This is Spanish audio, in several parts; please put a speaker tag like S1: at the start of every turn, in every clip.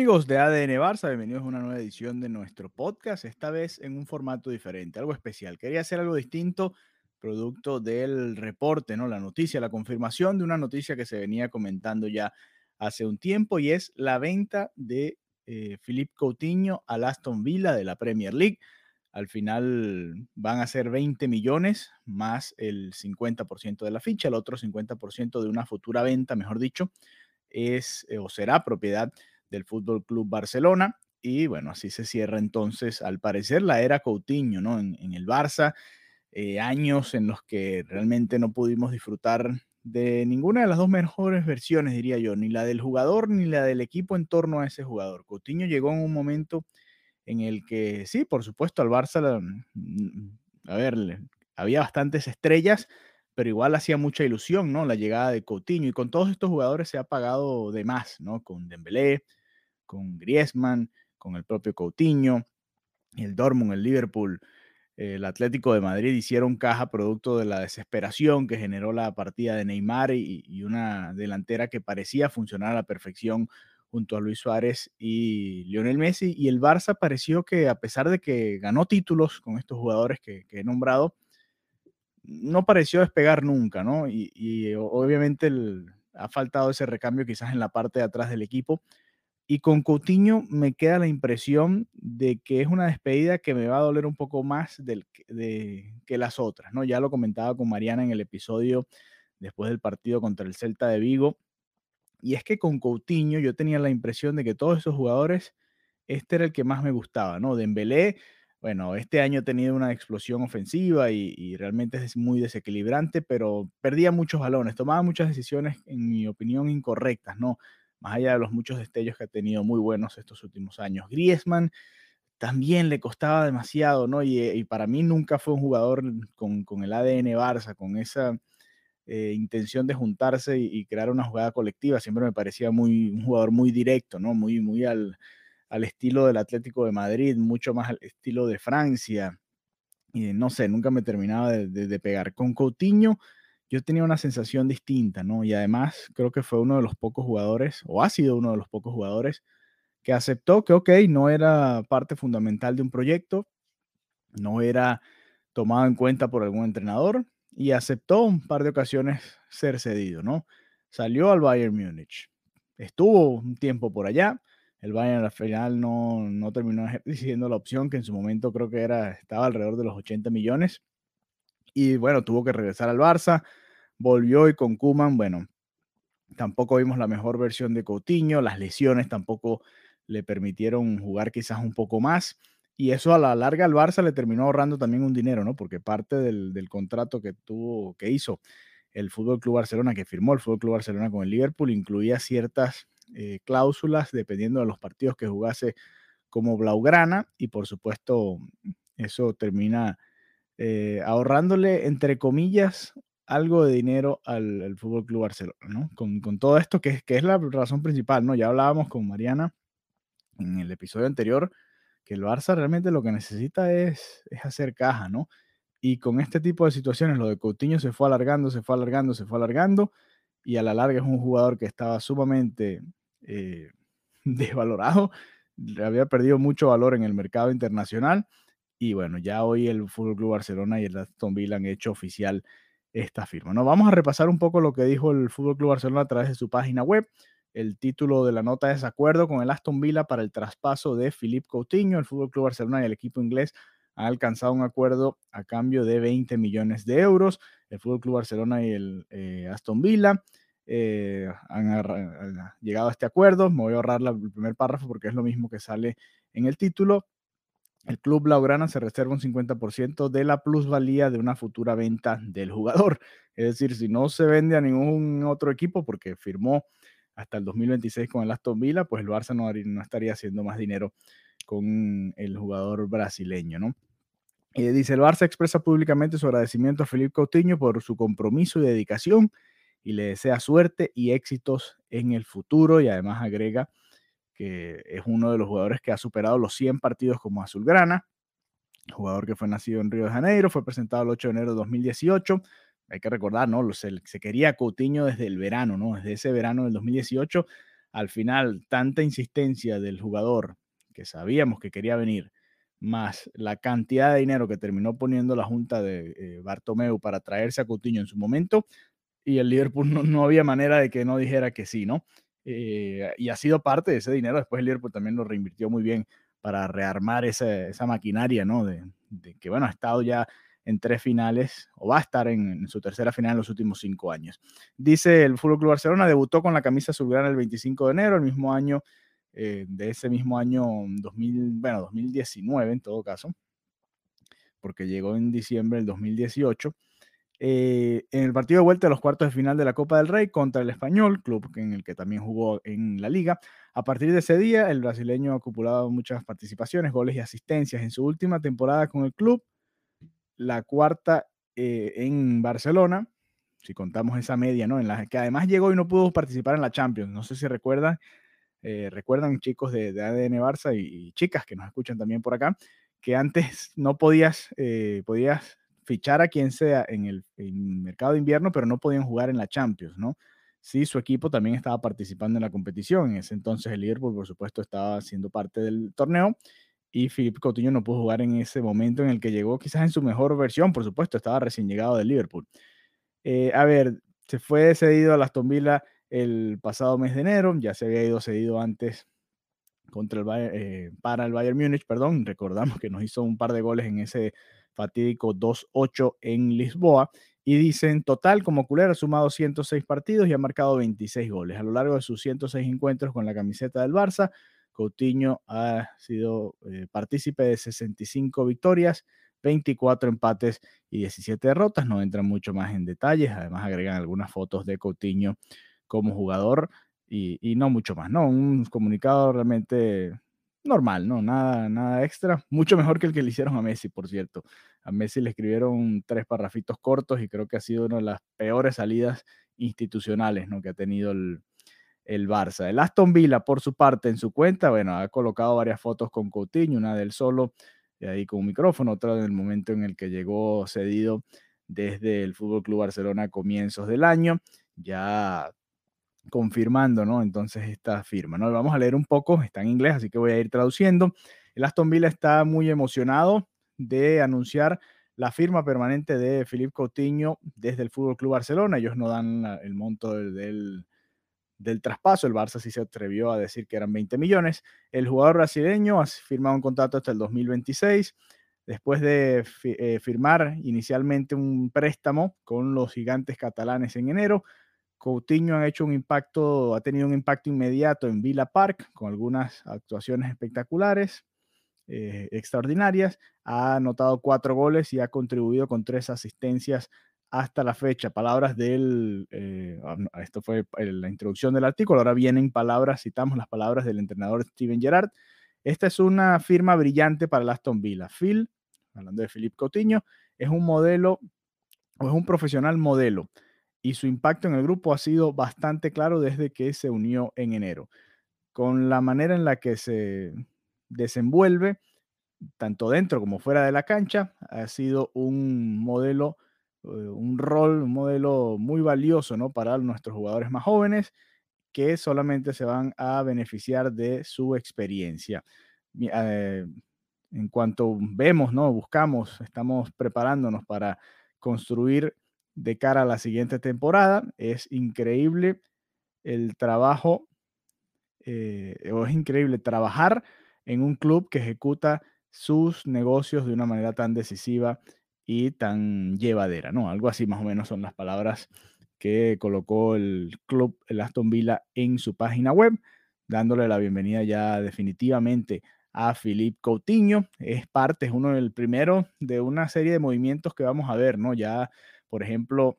S1: Amigos de ADN Barça, bienvenidos a una nueva edición de nuestro podcast, esta vez en un formato diferente, algo especial. Quería hacer algo distinto, producto del reporte, ¿no? La noticia, la confirmación de una noticia que se venía comentando ya hace un tiempo y es la venta de eh, Philippe Coutinho al Aston Villa de la Premier League. Al final van a ser 20 millones más el 50% de la ficha, el otro 50% de una futura venta, mejor dicho, es eh, o será propiedad del Fútbol Club Barcelona. Y bueno, así se cierra entonces, al parecer, la era Coutinho, ¿no? En, el Barça, eh, años en los que realmente no pudimos disfrutar de ninguna de las dos mejores versiones, diría yo, ni la del jugador ni la del equipo en torno a ese jugador. Coutinho llegó en un momento en el que, sí, por supuesto, al Barça, mm, a ver, había bastantes estrellas, pero igual hacía mucha ilusión, ¿no? La llegada de Coutinho y con todos estos jugadores se ha pagado de más, ¿no? Con Dembélé, con Griezmann, con el propio Coutinho, el Dortmund, el Liverpool, el Atlético de Madrid hicieron caja producto de la desesperación que generó la partida de Neymar y, una delantera que parecía funcionar a la perfección junto a Luis Suárez y Lionel Messi. Y el Barça pareció que a pesar de que ganó títulos con estos jugadores que, he nombrado, no pareció despegar nunca, ¿no? Y, obviamente ha faltado ese recambio quizás en la parte de atrás del equipo. Y con Coutinho me queda la impresión de que es una despedida que me va a doler un poco más del, que- las otras, ¿no? Ya lo comentaba con Mariana en el episodio después del partido contra el Celta de Vigo. Y es que con Coutinho yo tenía la impresión de que todos esos jugadores, este era el que más me gustaba, ¿no? Dembélé, bueno, este año ha tenido una explosión ofensiva y realmente es muy desequilibrante, pero perdía muchos balones, tomaba muchas decisiones, en mi opinión, incorrectas, ¿no? Más allá de los muchos destellos que ha tenido muy buenos estos últimos años. Griezmann también le costaba demasiado, ¿no? Y, eh, para mí nunca fue un jugador con, con el ADN Barça, con esa eh, intención de juntarse y, crear una jugada colectiva. Siempre me parecía muy, un jugador muy directo, ¿no? Muy, muy al, al estilo del Atlético de Madrid, mucho más al estilo de Francia. Y no sé, nunca me terminaba de- de pegar. Con Coutinho yo tenía una sensación distinta, ¿no? Y además creo que fue uno de los pocos jugadores, o ha sido uno de los pocos jugadores, que aceptó que, ok, no era parte fundamental de un proyecto, no era tomado en cuenta por algún entrenador y aceptó un par de ocasiones ser cedido, ¿no? Salió al Bayern Múnich, estuvo un tiempo por allá, el Bayern al final no, no terminó ejerciendo la opción que en su momento creo que era, estaba alrededor de los 80 millones y bueno, tuvo que regresar al Barça, volvió y con Kuman, bueno, tampoco vimos la mejor versión de Coutinho, las lesiones tampoco le permitieron jugar quizás un poco más y eso a la larga al Barça le terminó ahorrando también un dinero, ¿no? Porque parte del, del contrato que tuvo, que hizo el Fútbol Club Barcelona, que firmó el Fútbol Club Barcelona con el Liverpool, incluía ciertas eh, cláusulas dependiendo de los partidos que jugase como Blaugrana y por supuesto eso termina eh, ahorrándole, entre comillas, algo de dinero al, al Fútbol Club Barcelona, ¿no? Con, con todo esto, que, es- que es la razón principal, ¿no? Ya hablábamos con Mariana en el episodio anterior, que el Barça realmente lo que necesita es, es hacer caja, ¿no? Y con este tipo de situaciones, lo de Coutinho se fue alargando, se fue alargando, se fue alargando, y a la larga es un jugador que estaba sumamente eh, desvalorado, había perdido mucho valor en el mercado internacional, y bueno, ya hoy el Fútbol Club Barcelona y el Aston Villa han hecho oficial esta firma. ¿no? Vamos a repasar un poco lo que dijo el Fútbol Club Barcelona a través de su página web. El título de la nota es Acuerdo con el Aston Villa para el traspaso de Philippe Coutinho. El Fútbol Club Barcelona y el equipo inglés han alcanzado un acuerdo a cambio de 20 millones de euros. El Fútbol Club Barcelona y el eh, Aston Villa eh, han llegado a este acuerdo. Me voy a ahorrar el primer párrafo porque es lo mismo que sale en el título. El club Blaugrana se reserva un 50% de la plusvalía de una futura venta del jugador. Es decir, si no se vende a ningún otro equipo porque firmó hasta el 2026 con el Aston Villa, pues el Barça no, estaría haciendo más dinero con el jugador brasileño, ¿no? Eh, dice, el Barça expresa públicamente su agradecimiento a Felipe Coutinho por su compromiso y dedicación y le desea suerte y éxitos en el futuro y además agrega que es uno de los jugadores que ha superado los 100 partidos como azulgrana, jugador que fue nacido en Río de Janeiro, fue presentado el 8 de enero de 2018. Hay que recordar, ¿no? Se, quería Coutinho desde el verano, ¿no? Desde ese verano del 2018. Al final, tanta insistencia del jugador que sabíamos que quería venir, más la cantidad de dinero que terminó poniendo la junta de eh, Bartomeu para traerse a Coutinho en su momento, y el Liverpool no, había manera de que no dijera que sí, ¿no? Eh, y ha sido parte de ese dinero. Después el Liverpool también lo reinvirtió muy bien para rearmar esa, esa maquinaria, ¿no? De, que, bueno, ha estado ya en tres finales o va a estar en, su tercera final en los últimos cinco años. Dice el Fútbol Club Barcelona debutó con la camisa azulgrana el 25 de enero, el mismo año eh, de ese mismo año 2000, bueno, 2019 en todo caso, porque llegó en diciembre del 2018. Eh, en el partido de vuelta de los cuartos de final de la Copa del Rey contra el Español, club en el que también jugó en la liga. A partir de ese día, el brasileño ha muchas participaciones, goles y asistencias en su última temporada con el club, la cuarta eh, en Barcelona, si contamos esa media, ¿no? En la que además llegó y no pudo participar en la Champions. No sé si recuerdan, eh, recuerdan chicos de, ADN Barça y, chicas que nos escuchan también por acá, que antes no podías, podías fichar a quien sea en el, mercado de invierno, pero no podían jugar en la Champions, ¿no? Sí, su equipo también estaba participando en la competición. En ese entonces el Liverpool, por supuesto, estaba siendo parte del torneo y Filipe Coutinho no pudo jugar en ese momento en el que llegó, quizás en su mejor versión, por supuesto, estaba recién llegado del Liverpool. Eh, a ver, se fue cedido a Aston Villa el pasado mes de enero, ya se había ido cedido antes contra el eh, para el Bayern Múnich, perdón, recordamos que nos hizo un par de goles en ese fatídico 2-8 en Lisboa y dice en total como culera ha sumado 106 partidos y ha marcado 26 goles. A lo largo de sus 106 encuentros con la camiseta del Barça, Coutinho ha sido eh, partícipe de 65 victorias, 24 empates y 17 derrotas. No entran mucho más en detalles, además agregan algunas fotos de Coutinho como jugador y, no mucho más, ¿no? Un comunicado realmente normal, ¿no? Nada, nada extra. Mucho mejor que el que le hicieron a Messi, por cierto. A Messi le escribieron tres parrafitos cortos y creo que ha sido una de las peores salidas institucionales, ¿no? Que ha tenido el, el Barça. El Aston Villa, por su parte, en su cuenta, bueno, ha colocado varias fotos con Coutinho, una del solo, de ahí con un micrófono, otra en el momento en el que llegó cedido desde el Fútbol Club Barcelona a comienzos del año. Ya confirmando, ¿no? Entonces esta firma, ¿no? Vamos a leer un poco, está en inglés, así que voy a ir traduciendo. El Aston Villa está muy emocionado de anunciar la firma permanente de Philippe Coutinho desde el Fútbol Club Barcelona. Ellos no dan el monto del, del, traspaso. El Barça sí se atrevió a decir que eran 20 millones. El jugador brasileño ha firmado un contrato hasta el 2026. Después de eh, firmar inicialmente un préstamo con los gigantes catalanes en enero, Coutinho ha hecho un impacto, ha tenido un impacto inmediato en Villa Park con algunas actuaciones espectaculares, eh, extraordinarias. Ha anotado cuatro goles y ha contribuido con tres asistencias hasta la fecha. Palabras del, eh, ah, esto fue la introducción del artículo, ahora vienen palabras, citamos las palabras del entrenador Steven Gerrard. Esta es una firma brillante para el Aston Villa. Phil, hablando de Philippe Coutinho, es un modelo o es un profesional modelo y su impacto en el grupo ha sido bastante claro desde que se unió en enero. Con la manera en la que se desenvuelve, tanto dentro como fuera de la cancha, ha sido un modelo, eh, un rol, un modelo muy valioso ¿no? para nuestros jugadores más jóvenes que solamente se van a beneficiar de su experiencia. Eh, en cuanto vemos, ¿no? buscamos, estamos preparándonos para construir de cara a la siguiente temporada. Es increíble el trabajo, eh, o es increíble trabajar en un club que ejecuta sus negocios de una manera tan decisiva y tan llevadera, ¿no? Algo así más o menos son las palabras que colocó el club, el Aston Villa, en su página web, dándole la bienvenida ya definitivamente a Philippe Coutinho. Es parte, es uno del primero de una serie de movimientos que vamos a ver, ¿no? Ya, por ejemplo,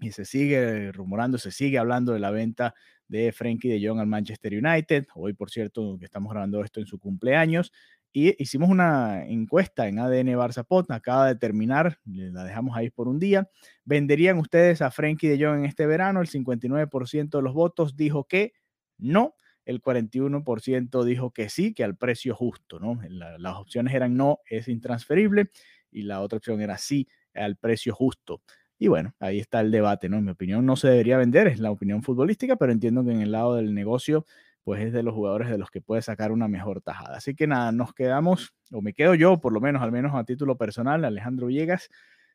S1: y se sigue rumorando, se sigue hablando de la venta de Frankie de Jong al Manchester United. Hoy, por cierto, que estamos grabando esto en su cumpleaños. Y hicimos una encuesta en ADN Barça Pot, acaba de terminar, la dejamos ahí por un día. ¿Venderían ustedes a Frankie de Jong en este verano? El 59% de los votos dijo que no, el 41% dijo que sí, que al precio justo, ¿no? las opciones eran no, es intransferible, y la otra opción era sí, al precio justo. Y bueno, ahí está el debate, ¿no? En mi opinión no se debería vender, es la opinión futbolística, pero entiendo que en el lado del negocio, pues es de los jugadores de los que puede sacar una mejor tajada. Así que nada, nos quedamos, o me quedo yo, por lo menos, al menos a título personal, Alejandro Villegas,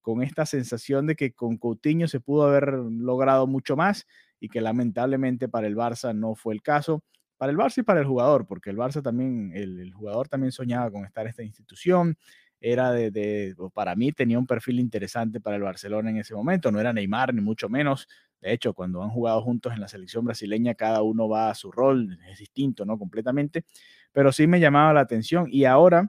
S1: con esta sensación de que con Coutinho se pudo haber logrado mucho más y que lamentablemente para el Barça no fue el caso. Para el Barça y para el jugador, porque el Barça también, el, el jugador también soñaba con estar en esta institución, era de, para mí tenía un perfil interesante para el Barcelona en ese momento, no era Neymar ni mucho menos, de hecho cuando han jugado juntos en la selección brasileña cada uno va a su rol, es distinto, ¿no? Completamente, pero sí me llamaba la atención y ahora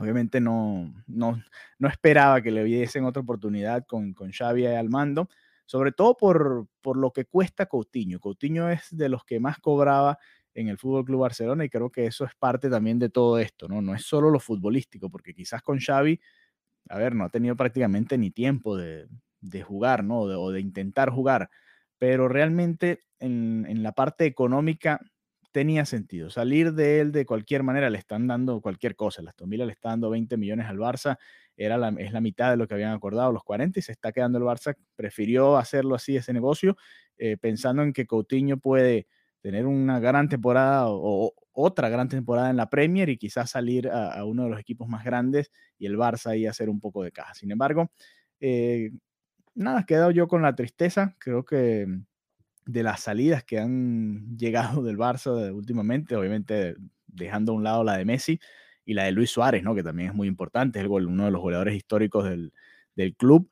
S1: obviamente no, no, no esperaba que le diesen otra oportunidad con, con Xavi al mando, sobre todo por, por lo que cuesta Coutinho. Coutinho es de los que más cobraba en el Fútbol Club Barcelona y creo que eso es parte también de todo esto, ¿no? No es solo lo futbolístico, porque quizás con Xavi, a ver, no ha tenido prácticamente ni tiempo de, jugar, ¿no? o de intentar jugar, pero realmente en, en, la parte económica tenía sentido. Salir de él de cualquier manera, le están dando cualquier cosa. La Aston le está dando 20 millones al Barça, era es la mitad de lo que habían acordado los 40 y se está quedando el Barça. Prefirió hacerlo así, ese negocio, eh, pensando en que Coutinho puede tener una gran temporada o, otra gran temporada en la Premier y quizás salir a, uno de los equipos más grandes y el Barça ahí hacer un poco de caja. Sin embargo, eh, nada, quedado yo con la tristeza. Creo que de las salidas que han llegado del Barça últimamente, obviamente dejando a un lado la de Messi y la de Luis Suárez, ¿no? que también es muy importante, es uno de los goleadores históricos del club.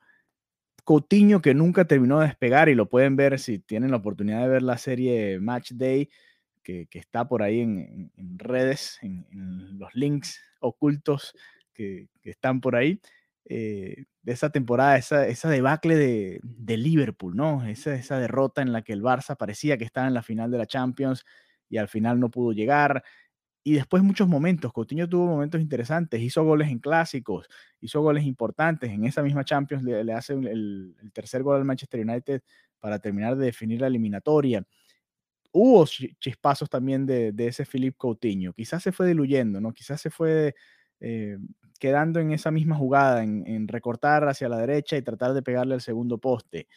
S1: Coutinho que nunca terminó de despegar y lo pueden ver si tienen la oportunidad de ver la serie Match Day que, está por ahí en, redes, en, los links ocultos que, están por ahí. Eh, de esa temporada, esa, debacle de, Liverpool, ¿no? Esa derrota en la que el Barça parecía que estaba en la final de la Champions y al final no pudo llegar y después muchos momentos. Coutinho tuvo momentos interesantes, hizo goles en clásicos, hizo goles importantes. En esa misma Champions le, hace el, tercer gol al Manchester United para terminar de definir la eliminatoria. Hubo chispazos también de, ese Philippe Coutinho. Quizás se fue diluyendo, ¿no? Quizás se fue eh, quedando en esa misma jugada, en, en, recortar hacia la derecha y tratar de pegarle al segundo poste.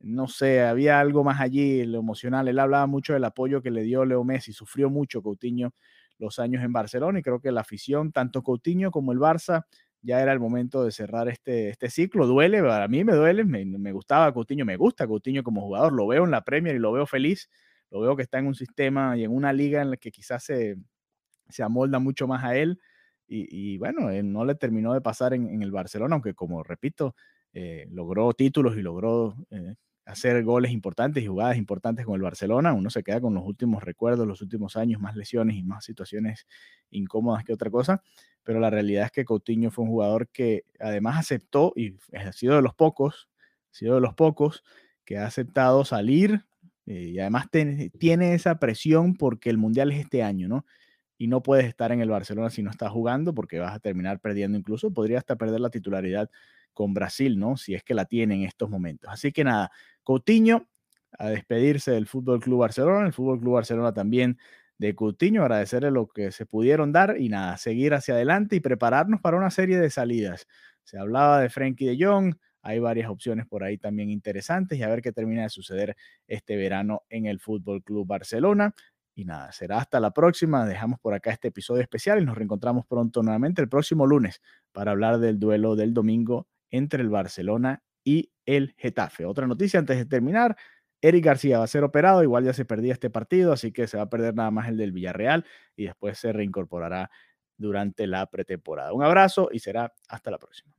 S1: No sé, había algo más allí, lo emocional. Él hablaba mucho del apoyo que le dio Leo Messi, sufrió mucho Coutinho los años en Barcelona y creo que la afición, tanto Coutinho como el Barça, ya era el momento de cerrar este, este ciclo. Duele, a mí me duele, me, gustaba Coutinho, me gusta Coutinho como jugador, lo veo en la Premier y lo veo feliz, lo veo que está en un sistema y en una liga en la que quizás se, se amolda mucho más a él. Y, bueno, no le terminó de pasar en, el Barcelona, aunque como repito, eh, logró títulos y logró eh, hacer goles importantes y jugadas importantes con el Barcelona. Uno se queda con los últimos recuerdos, los últimos años, más lesiones y más situaciones incómodas que otra cosa. Pero la realidad es que Coutinho fue un jugador que además aceptó y ha sido de los pocos, ha sido de los pocos que ha aceptado salir eh, y además tiene esa presión porque el Mundial es este año, ¿no? Y no puedes estar en el Barcelona si no estás jugando porque vas a terminar perdiendo incluso, podría hasta perder la titularidad con Brasil, ¿no? Si es que la tiene en estos momentos. Así que nada, Coutinho a despedirse del Fútbol Club Barcelona, el Fútbol Club Barcelona también de Coutinho, agradecerle lo que se pudieron dar y nada, seguir hacia adelante y prepararnos para una serie de salidas. Se hablaba de Frenkie de Jong, hay varias opciones por ahí también interesantes y a ver qué termina de suceder este verano en el Fútbol Club Barcelona. Y nada, será hasta la próxima. Dejamos por acá este episodio especial y nos reencontramos pronto nuevamente el próximo lunes para hablar del duelo del domingo entre el Barcelona y el Getafe. Otra noticia antes de terminar, Eric García va a ser operado, igual ya se perdía este partido, así que se va a perder nada más el del Villarreal y después se reincorporará durante la pretemporada. Un abrazo y será hasta la próxima.